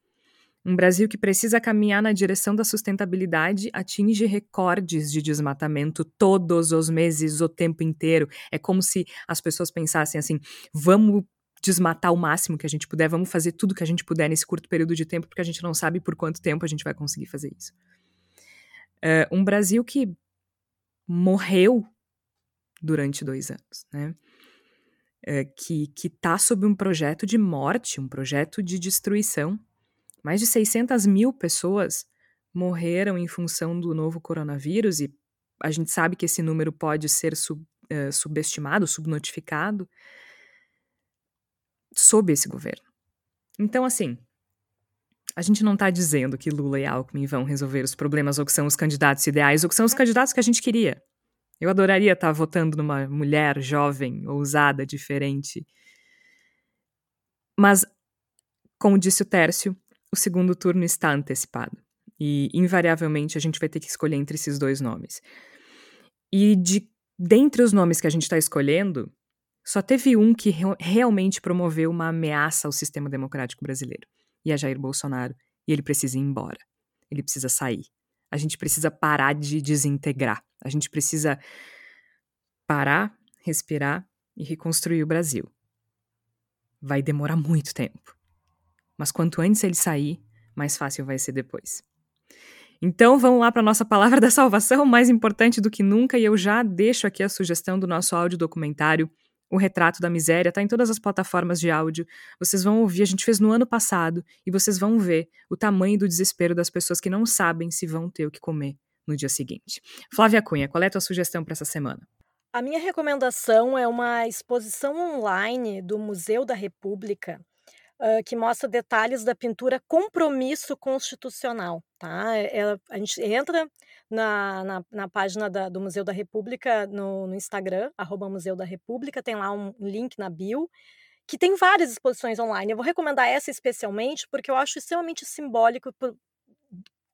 Um Brasil que precisa caminhar na direção da sustentabilidade atinge recordes de desmatamento todos os meses, o tempo inteiro. É como se as pessoas pensassem assim: vamos desmatar o máximo que a gente puder, vamos fazer tudo que a gente puder nesse curto período de tempo, porque a gente não sabe por quanto tempo a gente vai conseguir fazer isso. Uh, um Brasil que morreu durante dois anos, né? Uh, que está sob um projeto de morte, um projeto de destruição. Mais de 600 mil pessoas morreram em função do novo coronavírus e a gente sabe que esse número pode ser sub, uh, subestimado, subnotificado sob esse governo. Então, assim, a gente não está dizendo que Lula e Alckmin vão resolver os problemas ou que são os candidatos ideais ou que são os candidatos que a gente queria. Eu adoraria estar tá votando numa mulher jovem, ousada, diferente. Mas, como disse o Tércio, o segundo turno está antecipado. E, invariavelmente, a gente vai ter que escolher entre esses dois nomes. E de dentre os nomes que a gente está escolhendo, só teve um que re realmente promoveu uma ameaça ao sistema democrático brasileiro, e é Jair Bolsonaro, e ele precisa ir embora. Ele precisa sair. A gente precisa parar de desintegrar. A gente precisa parar, respirar e reconstruir o Brasil. Vai demorar muito tempo. Mas quanto antes ele sair, mais fácil vai ser depois. Então vamos lá para a nossa palavra da salvação, mais importante do que nunca, e eu já deixo aqui a sugestão do nosso áudio documentário o retrato da miséria está em todas as plataformas de áudio. Vocês vão ouvir, a gente fez no ano passado, e vocês vão ver o tamanho do desespero das pessoas que não sabem se vão ter o que comer no dia seguinte. Flávia Cunha, qual é a tua sugestão para essa semana? A minha recomendação é uma exposição online do Museu da República, uh, que mostra detalhes da pintura Compromisso Constitucional. Tá? É, a gente entra na, na, na página da, do Museu da República no, no Instagram, arroba Museu da República, tem lá um link na bio, que tem várias exposições online. Eu vou recomendar essa especialmente porque eu acho extremamente simbólico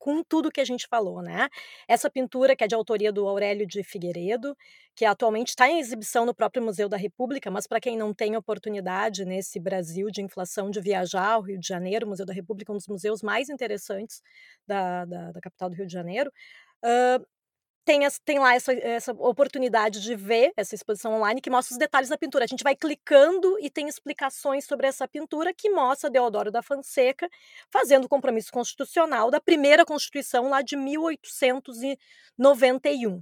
com tudo que a gente falou, né? Essa pintura, que é de autoria do Aurélio de Figueiredo, que atualmente está em exibição no próprio Museu da República, mas para quem não tem oportunidade nesse Brasil de inflação de viajar ao Rio de Janeiro, o Museu da República é um dos museus mais interessantes da, da, da capital do Rio de Janeiro. Uh, tem, tem lá essa, essa oportunidade de ver essa exposição online que mostra os detalhes da pintura. A gente vai clicando e tem explicações sobre essa pintura que mostra Deodoro da Fonseca fazendo o compromisso constitucional da primeira Constituição lá de 1891.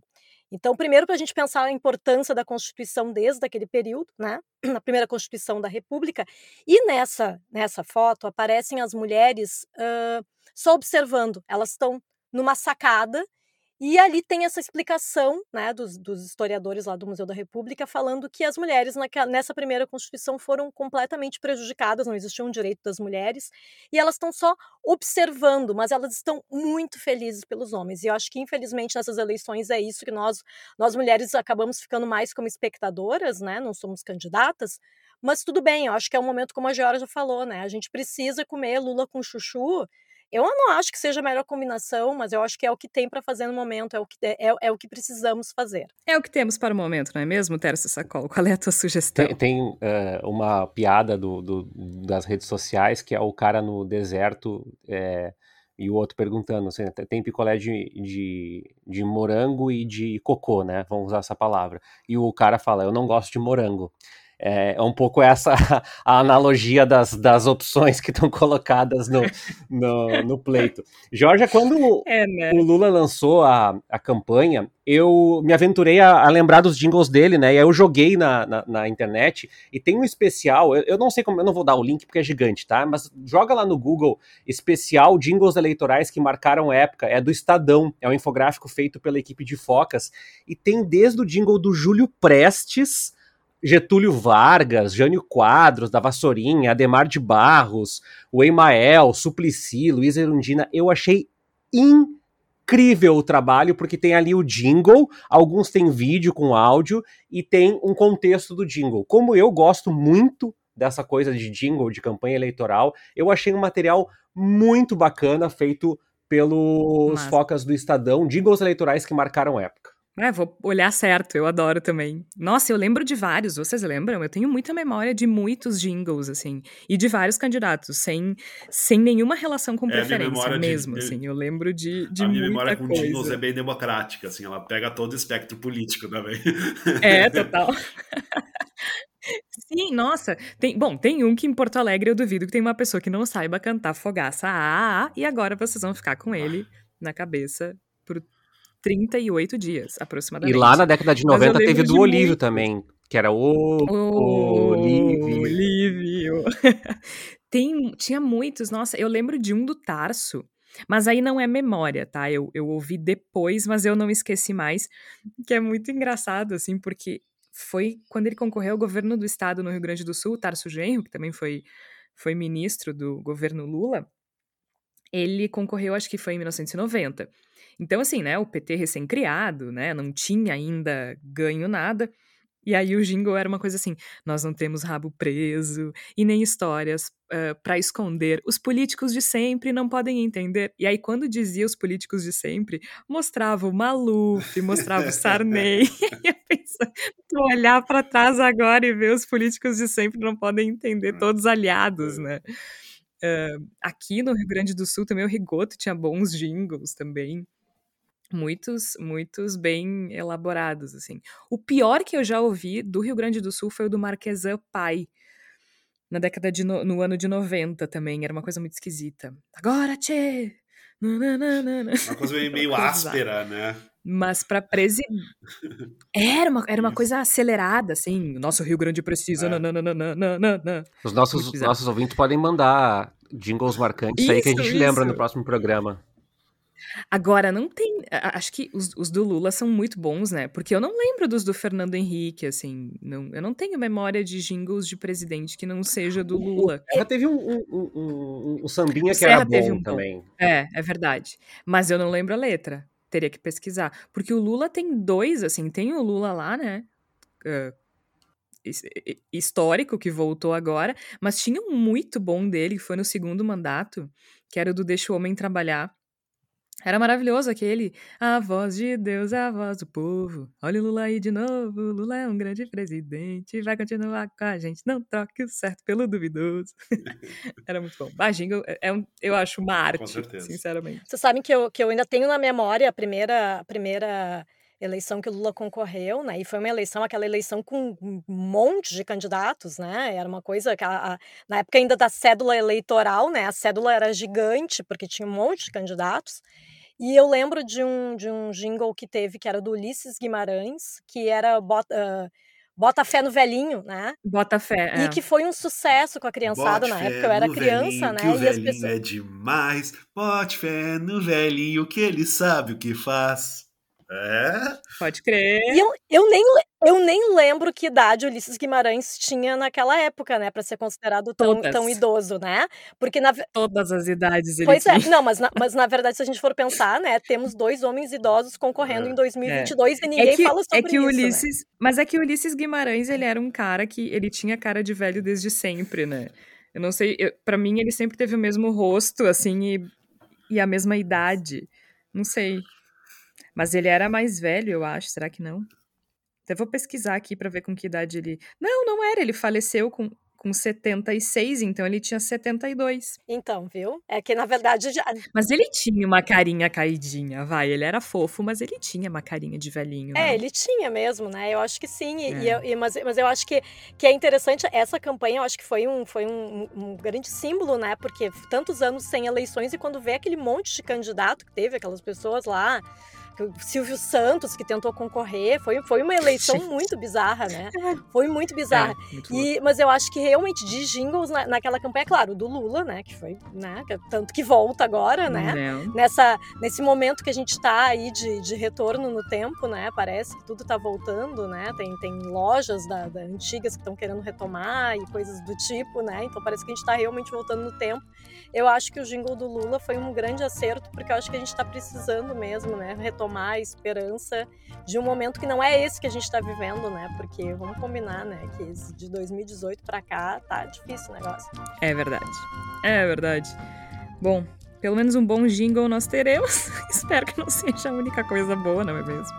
Então, primeiro, para a gente pensar a importância da Constituição desde aquele período, né? Na primeira Constituição da República. E nessa, nessa foto aparecem as mulheres uh, só observando. Elas estão numa sacada e ali tem essa explicação né, dos, dos, historiadores lá do Museu da República falando que as mulheres naquela, nessa primeira Constituição foram completamente prejudicadas, não existia um direito das mulheres, e elas estão só observando, mas elas estão muito felizes pelos homens. E eu acho que, infelizmente, nessas eleições é isso que nós, nós mulheres acabamos ficando mais como espectadoras, né? não somos candidatas, mas tudo bem, eu acho que é um momento, como a Georgia já falou, né? A gente precisa comer Lula com chuchu eu não acho que seja a melhor combinação, mas eu acho que é o que tem para fazer no momento, é o, que, é, é, o que precisamos fazer. É o que temos para o momento, não é mesmo, Tércio Sacol? Qual é a tua sugestão? Tem, tem uh, uma piada do, do, das redes sociais que é o cara no deserto é, e o outro perguntando, assim, tem picolé de, de, de morango e de cocô, né? Vamos usar essa palavra. E o cara fala, eu não gosto de morango. É, é um pouco essa a analogia das, das opções que estão colocadas no, no, no, pleito. Jorge, quando é, né? o Lula lançou a, a campanha, eu me aventurei a, a, lembrar dos jingles dele, né? E aí eu joguei na, na, na internet e tem um especial, eu, eu, não sei como, eu não vou dar o link porque é gigante, tá? Mas joga lá no Google especial jingles eleitorais que marcaram época, é do Estadão, é um infográfico feito pela equipe de Focas e tem desde o jingle do Júlio Prestes Getúlio Vargas, Jânio Quadros, da Vassourinha, Ademar de Barros, o Emael, Suplicy, Luiz Erundina, eu achei incrível o trabalho, porque tem ali o jingle, alguns têm vídeo com áudio e tem um contexto do jingle. Como eu gosto muito dessa coisa de jingle, de campanha eleitoral, eu achei um material muito bacana feito pelos focas do Estadão, jingles eleitorais que marcaram época. É, vou olhar certo, eu adoro também. Nossa, eu lembro de vários, vocês lembram? Eu tenho muita memória de muitos jingles, assim, e de vários candidatos, sem, sem nenhuma relação com é, preferência mesmo, de, assim. Eu lembro de, de A minha memória com coisa. jingles é bem democrática, assim, ela pega todo o espectro político também. É, total. Sim, nossa. Tem, bom, tem um que em Porto Alegre eu duvido que tem uma pessoa que não saiba cantar Fogaça A, a, e agora vocês vão ficar com ele na cabeça por 38 dias, aproximadamente. E lá na década de 90 teve do Olívio muito... também, que era o, o Olívio. Olívio. Tem, tinha muitos, nossa, eu lembro de um do Tarso, mas aí não é memória, tá? Eu, eu ouvi depois, mas eu não esqueci mais, que é muito engraçado, assim, porque foi quando ele concorreu ao governo do estado no Rio Grande do Sul, Tarso Genro, que também foi, foi ministro do governo Lula, ele concorreu, acho que foi em 1990. Então, assim, né, o PT recém-criado, né, não tinha ainda ganho nada. E aí o jingle era uma coisa assim: nós não temos rabo preso e nem histórias uh, para esconder. Os políticos de sempre não podem entender. E aí, quando dizia os políticos de sempre, mostrava o Maluf, mostrava o Sarney. e eu pensava, olhar para trás agora e ver os políticos de sempre não podem entender, todos aliados, né? Uh, aqui no Rio Grande do Sul também o Rigoto tinha bons jingles também muitos, muitos bem elaborados, assim. O pior que eu já ouvi do Rio Grande do Sul foi o do Marquesan Pai, na década de no, no ano de 90 também, era uma coisa muito esquisita. Agora, tchê! Uma coisa meio, meio áspera, né? Mas para presidente. Era uma, era uma coisa acelerada, assim. Nosso Rio Grande precisa. É. Os nossos, nossos ouvintes podem mandar jingles marcantes isso, aí que a gente isso. lembra no próximo programa. Agora, não tem. Acho que os, os, do Lula são muito bons, né? Porque eu não lembro dos do Fernando Henrique, assim. Não, eu não tenho memória de jingles de presidente que não seja do Lula. Já teve um, um, um, um sambinha que era bom um também. Bom. É, é verdade. Mas eu não lembro a letra. Teria que pesquisar. Porque o Lula tem dois, assim. Tem o Lula lá, né? Histórico que voltou agora, mas tinha um muito bom dele, que foi no segundo mandato, que era o do Deixa o Homem Trabalhar era maravilhoso aquele. A voz de Deus é a voz do povo. Olha o Lula aí de novo. Lula é um grande presidente. Vai continuar com a gente. Não troque o certo pelo duvidoso. Era muito bom. Bagingo é, é um, eu acho uma arte, sinceramente. Vocês sabem que eu, que eu ainda tenho na memória a primeira, a primeira eleição que o Lula concorreu, né? E foi uma eleição, aquela eleição com um monte de candidatos, né? Era uma coisa que a, a, na época ainda da cédula eleitoral, né? A cédula era gigante porque tinha um monte de candidatos. E eu lembro de um, de um jingle que teve, que era do Ulisses Guimarães, que era bota, uh, bota fé no velhinho, né? Bota fé. É. E que foi um sucesso com a criançada Bote na época. Eu era criança, velhinho, né? Que o velhinho pessoas... é demais. Bote fé no velhinho, que ele sabe o que faz. É? Pode crer. E eu, eu, nem, eu nem lembro que idade Ulisses Guimarães tinha naquela época, né? Para ser considerado tão, tão idoso, né? Porque na Todas as idades ele Pois tinha. é, não, mas na, mas na verdade, se a gente for pensar, né? Temos dois homens idosos concorrendo é. em 2022 é. e ninguém é que, fala sobre é que isso. Ulisses, né? Mas é que Ulisses Guimarães, ele era um cara que ele tinha cara de velho desde sempre, né? Eu não sei, para mim ele sempre teve o mesmo rosto, assim, e, e a mesma idade. Não sei. Mas ele era mais velho, eu acho, será que não? Até vou pesquisar aqui para ver com que idade ele. Não, não era, ele faleceu com, com 76, então ele tinha 72. Então, viu? É que na verdade já... Mas ele tinha uma carinha caidinha, vai. Ele era fofo, mas ele tinha uma carinha de velhinho. É, né? ele tinha mesmo, né? Eu acho que sim. E, É. e eu- e- mas, mas eu acho que, que é interessante essa campanha, eu acho que foi um, foi um, um grande símbolo, né? Porque tantos anos sem eleições e quando vê aquele monte de candidato que teve, aquelas pessoas lá. Silvio Santos, que tentou concorrer, foi, foi uma eleição muito bizarra, né? Foi muito bizarra. É, muito E, mas eu acho que realmente de jingles na, naquela campanha, claro, do Lula, né? Que foi, né? é tanto que volta agora, né? Não. Nessa, nesse momento que a gente está aí de, de retorno no tempo, né? Parece que tudo está voltando, né? Tem, tem lojas da, da antigas que estão querendo retomar e coisas do tipo, né? Então parece que a gente está realmente voltando no tempo. Eu acho que o jingle do Lula foi um grande acerto, porque eu acho que a gente está precisando mesmo, né? Retomar a esperança de um momento que não é esse que a gente está vivendo, né? Porque vamos combinar, né? Que de 2018 para cá tá difícil o negócio. É verdade. É verdade. Bom, pelo menos um bom jingle nós teremos. Espero que não seja a única coisa boa, não é mesmo?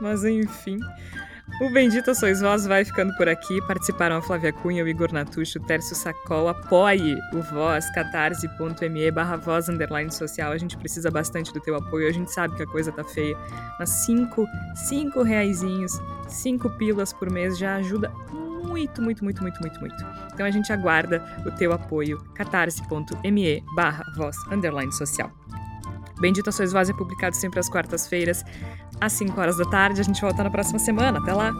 Mas enfim. O Bendita Sois Vós vai ficando por aqui. Participaram a Flávia Cunha, o Igor Natucho, o Tércio Sacol. Apoie o Voz, catarse.me barra voz underline social. A gente precisa bastante do teu apoio. A gente sabe que a coisa tá feia. Mas cinco, cinco reaisinhos, cinco pilas por mês já ajuda muito, muito, muito, muito, muito, muito. Então a gente aguarda o teu apoio. catarse.me barra voz underline social. Bendita Sois Voz é publicado sempre às quartas-feiras, às 5 horas da tarde. A gente volta na próxima semana. Até lá!